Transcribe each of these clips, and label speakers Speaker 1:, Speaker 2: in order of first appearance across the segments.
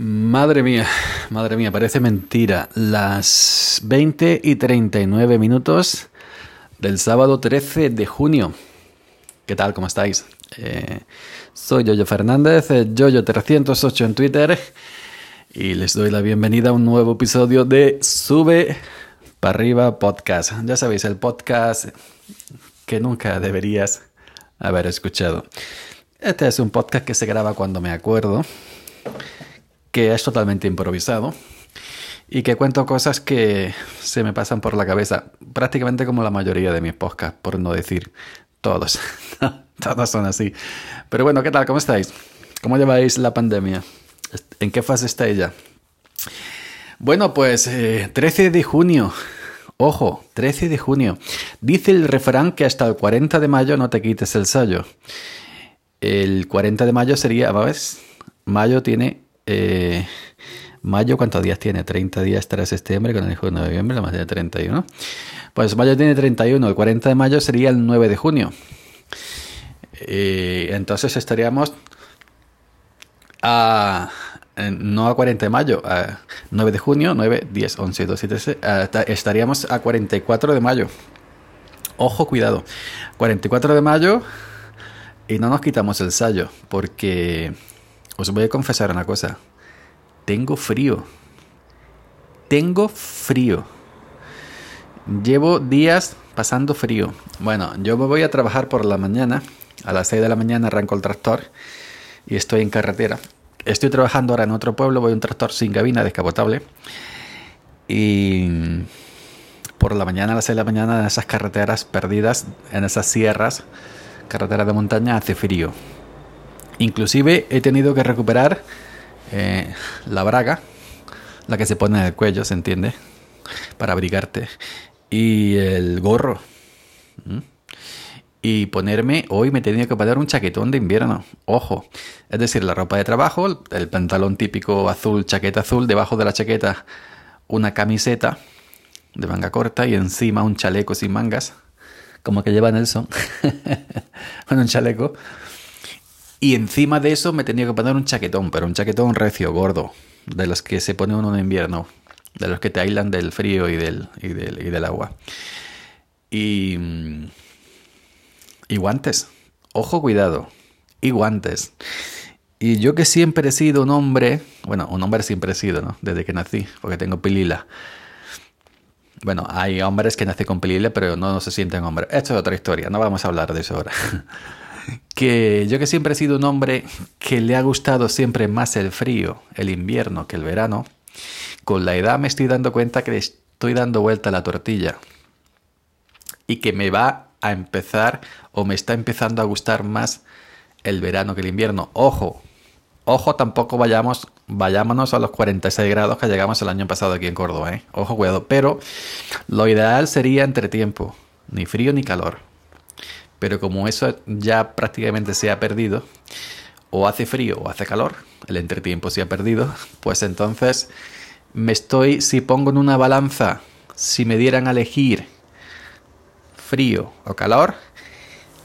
Speaker 1: Madre mía, madre mía, parece mentira. Las 20 y 39 minutos del sábado 13 de junio. ¿Qué tal? ¿Cómo estáis? Eh, soy Yoyo Fernández, eh, Yoyo308 en Twitter, y les doy la bienvenida a un nuevo episodio de Sube para arriba podcast. Ya sabéis, el podcast que nunca deberías haber escuchado. Este es un podcast que se graba cuando me acuerdo que es totalmente improvisado y que cuento cosas que se me pasan por la cabeza, prácticamente como la mayoría de mis podcasts, por no decir todos. todos son así. Pero bueno, ¿qué tal? ¿Cómo estáis? ¿Cómo lleváis la pandemia? ¿En qué fase está ella? Bueno, pues 13 eh, de junio. Ojo, 13 de junio. Dice el refrán que hasta el 40 de mayo no te quites el sallo. El 40 de mayo sería, ¿ves? Mayo tiene eh, mayo, ¿cuántos días tiene? 30 días tras septiembre, con el hijo de noviembre, la más de 31. Pues mayo tiene 31, el 40 de mayo sería el 9 de junio. Eh, entonces estaríamos a, no a 40 de mayo, a 9 de junio, 9, 10, 11, 12, 13, estaríamos a 44 de mayo. Ojo, cuidado. 44 de mayo y no nos quitamos el sallo, porque os voy a confesar una cosa. Tengo frío. Tengo frío. Llevo días pasando frío. Bueno, yo me voy a trabajar por la mañana. A las 6 de la mañana arranco el tractor y estoy en carretera. Estoy trabajando ahora en otro pueblo, voy a un tractor sin cabina, descapotable. Y por la mañana, a las 6 de la mañana, en esas carreteras perdidas, en esas sierras, carreteras de montaña, hace frío. Inclusive he tenido que recuperar eh, la braga, la que se pone en el cuello, ¿se entiende? Para abrigarte. Y el gorro. Y ponerme, hoy me he tenido que poner un chaquetón de invierno. Ojo. Es decir, la ropa de trabajo, el pantalón típico azul, chaqueta azul, debajo de la chaqueta una camiseta de manga corta y encima un chaleco sin mangas, como que lleva Nelson. con un chaleco y encima de eso me tenía que poner un chaquetón, pero un chaquetón recio, gordo, de los que se pone uno en invierno, de los que te aislan del frío y del, y del, y del agua. Y, y guantes, ojo cuidado, y guantes. Y yo que siempre he sido un hombre, bueno, un hombre siempre he sido, ¿no? Desde que nací, porque tengo pilila. Bueno, hay hombres que nacen con pilila, pero no se sienten hombres. Esto es otra historia, no vamos a hablar de eso ahora. que yo que siempre he sido un hombre que le ha gustado siempre más el frío, el invierno que el verano, con la edad me estoy dando cuenta que le estoy dando vuelta a la tortilla y que me va a empezar o me está empezando a gustar más el verano que el invierno. Ojo, ojo, tampoco vayamos, vayámonos a los 46 grados que llegamos el año pasado aquí en Córdoba, ¿eh? Ojo, cuidado. Pero lo ideal sería entre tiempo, ni frío ni calor. Pero como eso ya prácticamente se ha perdido, o hace frío o hace calor, el entretiempo se ha perdido, pues entonces me estoy, si pongo en una balanza, si me dieran a elegir frío o calor,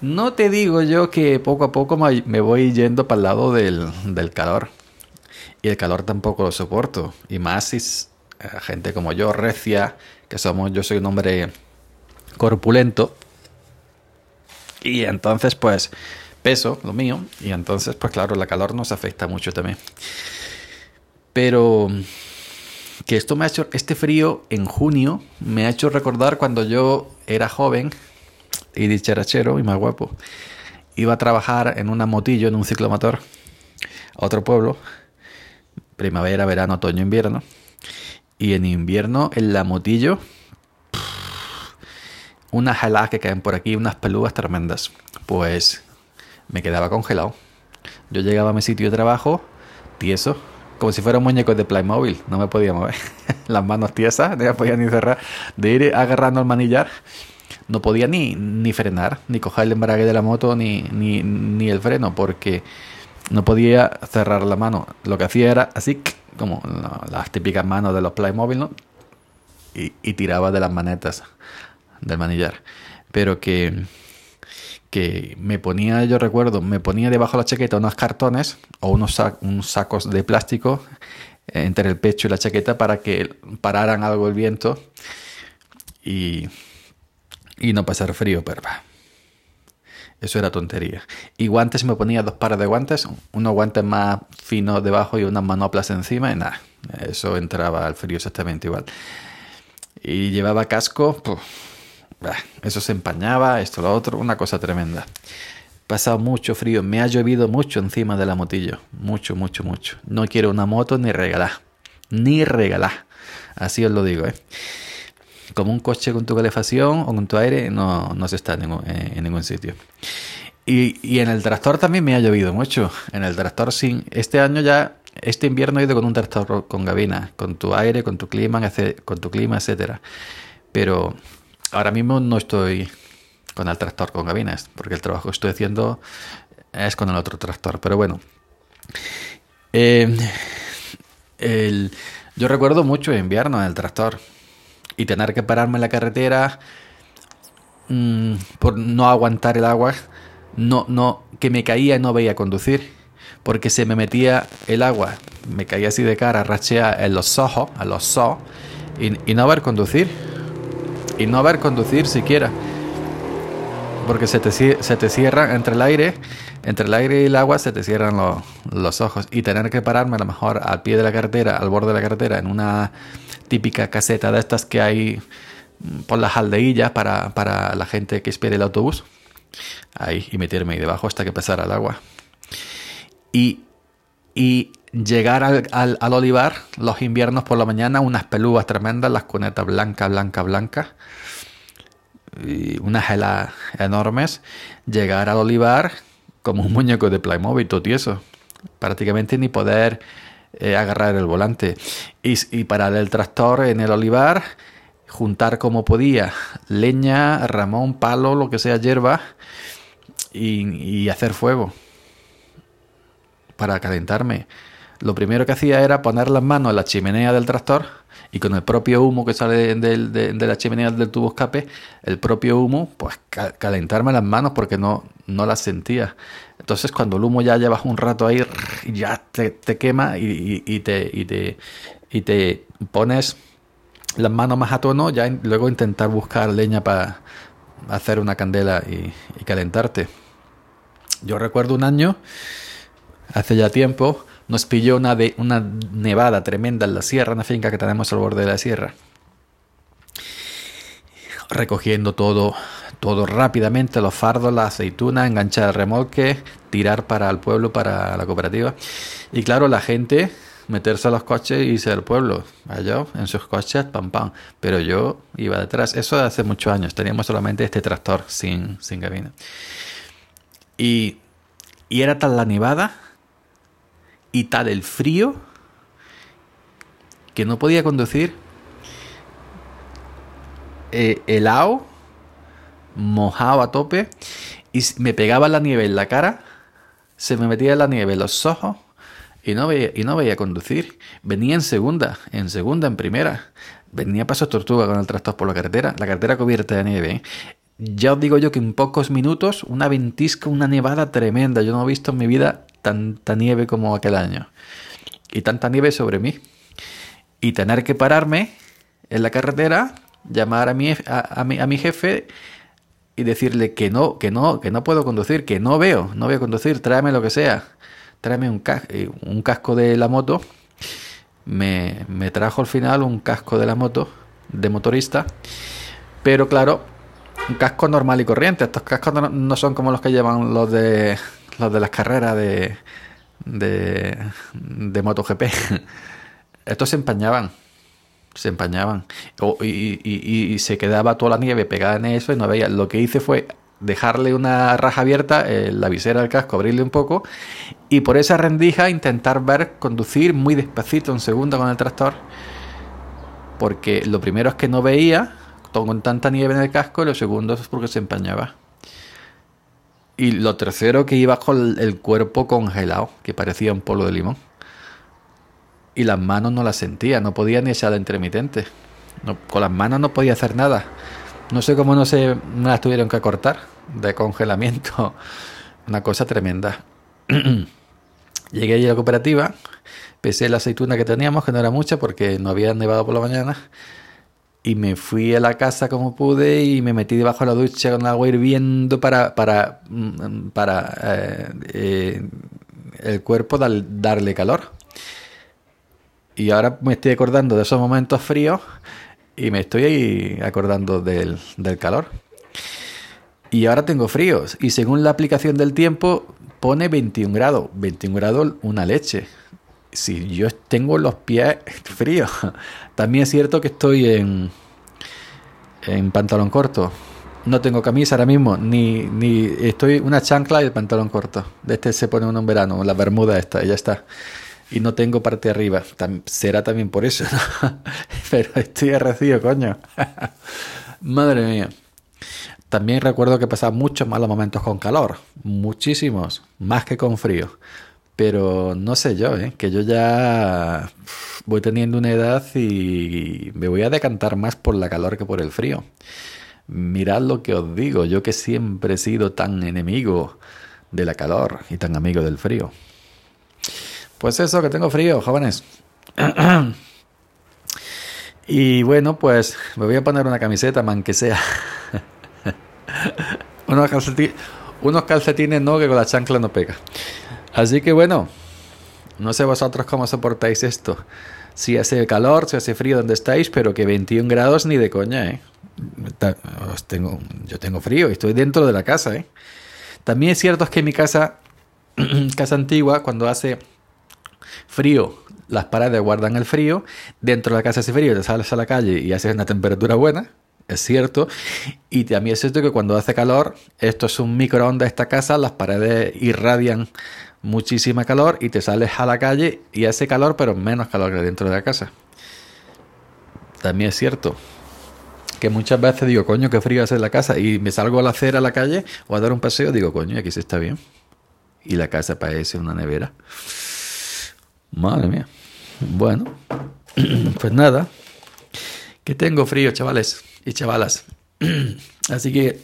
Speaker 1: no te digo yo que poco a poco me voy yendo para el lado del, del calor. Y el calor tampoco lo soporto. Y más si eh, gente como yo, recia, que somos, yo soy un hombre corpulento, y entonces, pues, peso, lo mío, y entonces, pues claro, la calor nos afecta mucho también. Pero que esto me ha hecho, este frío en junio me ha hecho recordar cuando yo era joven y dicharachero y más guapo. Iba a trabajar en una motillo, en un ciclomotor, a otro pueblo, primavera, verano, otoño, invierno. Y en invierno, en la motillo, unas heladas que caen por aquí, unas peludas tremendas. Pues me quedaba congelado. Yo llegaba a mi sitio de trabajo, tieso, como si fuera un muñeco de Playmobil, no me podía mover. Las manos tiesas, no me podía ni cerrar. De ir agarrando el manillar, no podía ni, ni frenar, ni coger el embrague de la moto, ni, ni, ni el freno, porque no podía cerrar la mano. Lo que hacía era así, como las típicas manos de los Playmobil. Y, y tiraba de las manetas del manillar. Pero que, que me ponía, yo recuerdo, me ponía debajo de la chaqueta unos cartones o unos, sacos de plástico entre el pecho y la chaqueta para que pararan algo el viento y, y no pasar frío, pero eso era tontería. Y guantes me ponía dos pares de guantes, unos guantes más finos debajo y unas manoplas encima y nada, eso entraba al frío exactamente igual. Y llevaba casco, eso se empañaba, esto, lo otro, una cosa tremenda. Pasado mucho frío, me ha llovido mucho encima de la motillo, mucho, mucho, mucho. No quiero una moto ni regalar, ni regalar, así os lo digo, ¿eh? Como un coche con tu calefacción o con tu aire no, no se está en ningún, eh, en ningún sitio. Y, y, en el tractor también me ha llovido mucho. En el tractor sin... Este año ya, este invierno he ido con un tractor con gabina, con tu aire, con tu clima, con tu clima, etcétera. Pero ahora mismo no estoy con el tractor con gabinas, porque el trabajo que estoy haciendo es con el otro tractor. Pero bueno, eh, yo recuerdo mucho invierno en el tractor y tener que pararme en la carretera mm, por no aguantar el agua, no, no, que me caía y no veía conducir, porque se me metía el agua, me caía así de cara, rachea en los ojos, a los ojos, y, y no ver conducir y no ver conducir siquiera. Porque se te, se te cierran entre el aire, entre el aire y el agua se te cierran los ojos. Y tener que pararme a lo mejor al pie de la carretera, al borde de la carretera, en una típica caseta de estas que hay mm, por las aldeillas para, para la gente que espere el autobús. Ahí, y meterme ahí debajo hasta que pasara el agua. Y, y llegar al, al, olivar los inviernos por la mañana, unas pelúas tremendas, las cunetas blancas, blancas, blancas, y unas heladas enormes, llegar al olivar como un muñeco de Playmobil, todo tieso, prácticamente ni poder eh, agarrar el volante. Y, y parar el tractor en el olivar, juntar como podía leña, ramón, palo, lo que sea, hierba, y, y hacer fuego para calentarme lo primero que hacía era poner las manos en la chimenea del tractor y con el propio humo que sale de, la chimenea del tubo escape, el propio humo, pues calentarme las manos porque no, no las sentía. Entonces cuando el humo ya llevas un rato ahí, ya te, quema y, te, y, te, y te pones las manos más a tono, ya luego intentar buscar leña para hacer una candela y, y calentarte. Yo recuerdo un año, hace ya tiempo, nos pilló una, una nevada tremenda en la sierra, una finca que tenemos al borde de la sierra. Recogiendo todo, todo rápidamente, los fardos, la aceituna, enganchar el remolque, tirar para el pueblo, para la cooperativa. Y claro, la gente meterse a los coches y irse al pueblo. Allá, en sus coches, pam, pam. Pero yo iba detrás. Eso hace muchos años. Teníamos solamente este tractor sin, sin cabina. Y, y era tan la nevada y tal el frío que no podía conducir. Eh, helado, mojado a tope, y me pegaba la nieve en la cara, se me metía la nieve en los ojos y no veía, y no veía conducir. Venía en segunda, en segunda, en primera. Venía paso tortuga con el tractor por la carretera, la carretera cubierta de nieve. ¿eh? Ya os digo yo que en pocos minutos, una ventisca, una nevada tremenda. Yo no he visto en mi vida tanta nieve como aquel año. Y tanta nieve sobre mí. Y tener que pararme en la carretera, llamar a mi, a, mi, a mi jefe y decirle que no, que no, que no puedo conducir, que no veo, no a conducir, tráeme lo que sea. Tráeme un, eh, un casco de la moto. Me, me trajo al final un casco de la moto, de motorista. Pero claro, un casco normal y corriente. Estos cascos no, son como los que llevan los de los de las carreras de, de, de MotoGP. Estos se empañaban. Se empañaban. y, se quedaba toda la nieve pegada en eso y no veía. Lo que hice fue dejarle una raja abierta, eh, la visera del casco, abrirle un poco y por esa rendija intentar ver conducir muy despacito, un segundo con el tractor. Porque lo primero es que no veía con tanta nieve en el casco y lo segundo es porque se empañaba. Y lo tercero que iba con el cuerpo congelado, que parecía un polvo de limón. Y las manos no las sentía, no podía ni echar la intermitente. con las manos no podía hacer nada. No sé cómo no se me las tuvieron que cortar de congelamiento. Una cosa tremenda. Llegué allí a la cooperativa, pesé la aceituna que teníamos, que no era mucha porque no había nevado por la mañana, y me fui a la casa como pude y me metí debajo de la ducha con agua hirviendo para, para, mm, para eh, eh, el cuerpo darle calor. Y ahora me estoy acordando de esos momentos fríos y me estoy acordando del, del calor. Y ahora tengo fríos. Y según la aplicación del tiempo, pone 21 grados. 21 grados, una leche. Si yo tengo los pies fríos. También es cierto que estoy en, en pantalón corto. No tengo camisa ahora mismo, ni, ni estoy una chancla y el pantalón corto. De este se pone uno en verano, la bermuda esta, y ya está. Y no tengo parte arriba. será también por eso, Pero estoy arrecido, coño. Madre mía. También recuerdo que pasaba muchos malos momentos con calor, muchísimos, más que con frío. Pero no sé yo, ¿eh? que yo ya voy teniendo una edad y me voy a decantar más por la calor que por el frío. Mirad lo que os digo, yo que siempre he sido tan enemigo de la calor y tan amigo del frío. Pues eso, que tengo frío, jóvenes. y bueno, pues me voy a poner una camiseta, man que sea. unos, calcetines, unos calcetines no, que con la chancla no pega. Así que bueno, no sé vosotros cómo soportáis esto. Si hace calor, si hace frío donde estáis, pero que 21 grados ni de coña, ¿eh? tengo, yo tengo frío y estoy dentro de la casa, ¿eh? También es cierto que en mi casa, casa antigua, cuando hace frío, las paredes guardan el frío, dentro de la casa hace frío, te sales a la calle y haces una temperatura buena, es cierto. Y también es cierto que cuando hace calor, esto es un microondas esta casa, las paredes irradian muchísima calor y te sales a la calle y hace calor, pero menos calor que dentro de la casa. También es cierto que muchas veces digo, coño, qué frío hace la casa y me salgo a la acera a la calle o a dar un paseo, digo, coño, aquí se está bien. Y la casa parece una nevera. Madre mía. Bueno, pues nada. Que tengo frío, chavales y chavalas. Así que...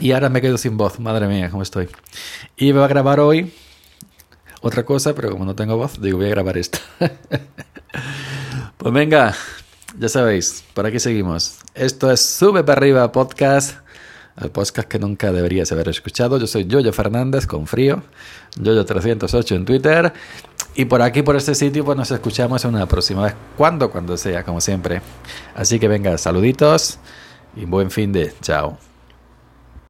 Speaker 1: y ahora me quedo sin voz, madre mía, cómo estoy. Iba a grabar hoy otra cosa, pero como no tengo voz, digo, voy a grabar esto. pues venga, ya sabéis, por aquí seguimos. Esto es Sube para arriba podcast, el podcast que nunca deberías haber escuchado. Yo soy Yoyo Fernández con frío, Yoyo308 en Twitter. Y por aquí, por este sitio, pues nos escuchamos una próxima vez, cuando, cuando sea, como siempre. Así que venga, saluditos y buen fin de. Chao.